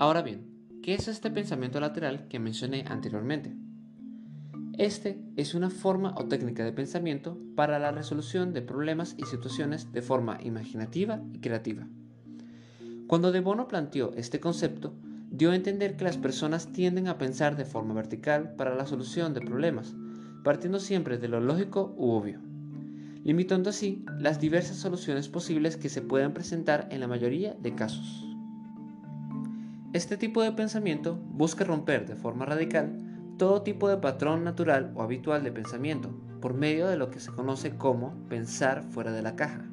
Ahora bien, ¿qué es este pensamiento lateral que mencioné anteriormente? Este es una forma o técnica de pensamiento para la resolución de problemas y situaciones de forma imaginativa y creativa. Cuando De Bono planteó este concepto, dio a entender que las personas tienden a pensar de forma vertical para la solución de problemas, partiendo siempre de lo lógico u obvio, limitando así las diversas soluciones posibles que se puedan presentar en la mayoría de casos. Este tipo de pensamiento busca romper de forma radical todo tipo de patrón natural o habitual de pensamiento por medio de lo que se conoce como pensar fuera de la caja,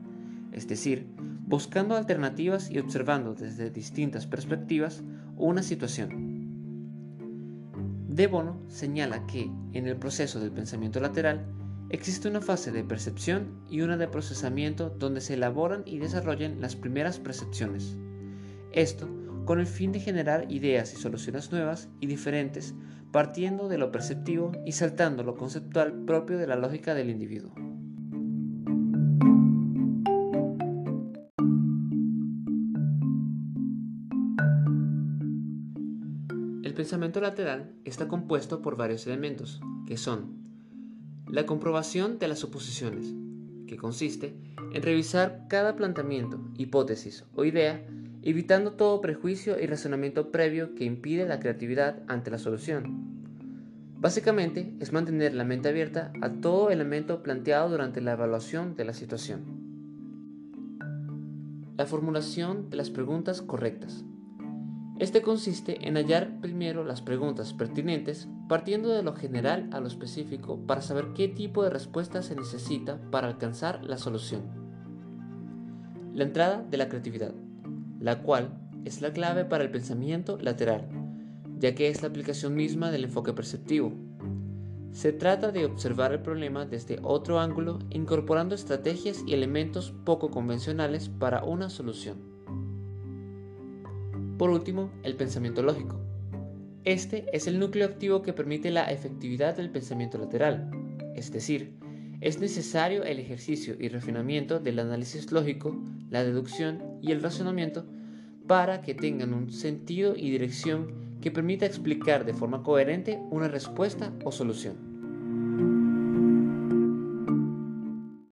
es decir, buscando alternativas y observando desde distintas perspectivas una situación. De Bono señala que en el proceso del pensamiento lateral existe una fase de percepción y una de procesamiento donde se elaboran y desarrollan las primeras percepciones. Esto con el fin de generar ideas y soluciones nuevas y diferentes, partiendo de lo perceptivo y saltando lo conceptual propio de la lógica del individuo. El pensamiento lateral está compuesto por varios elementos, que son la comprobación de las suposiciones, que consiste en revisar cada planteamiento, hipótesis o idea evitando todo prejuicio y razonamiento previo que impide la creatividad ante la solución. Básicamente es mantener la mente abierta a todo elemento planteado durante la evaluación de la situación. La formulación de las preguntas correctas. Este consiste en hallar primero las preguntas pertinentes partiendo de lo general a lo específico para saber qué tipo de respuesta se necesita para alcanzar la solución. La entrada de la creatividad la cual es la clave para el pensamiento lateral, ya que es la aplicación misma del enfoque perceptivo. Se trata de observar el problema desde otro ángulo, incorporando estrategias y elementos poco convencionales para una solución. Por último, el pensamiento lógico. Este es el núcleo activo que permite la efectividad del pensamiento lateral, es decir, es necesario el ejercicio y refinamiento del análisis lógico, la deducción y el razonamiento para que tengan un sentido y dirección que permita explicar de forma coherente una respuesta o solución.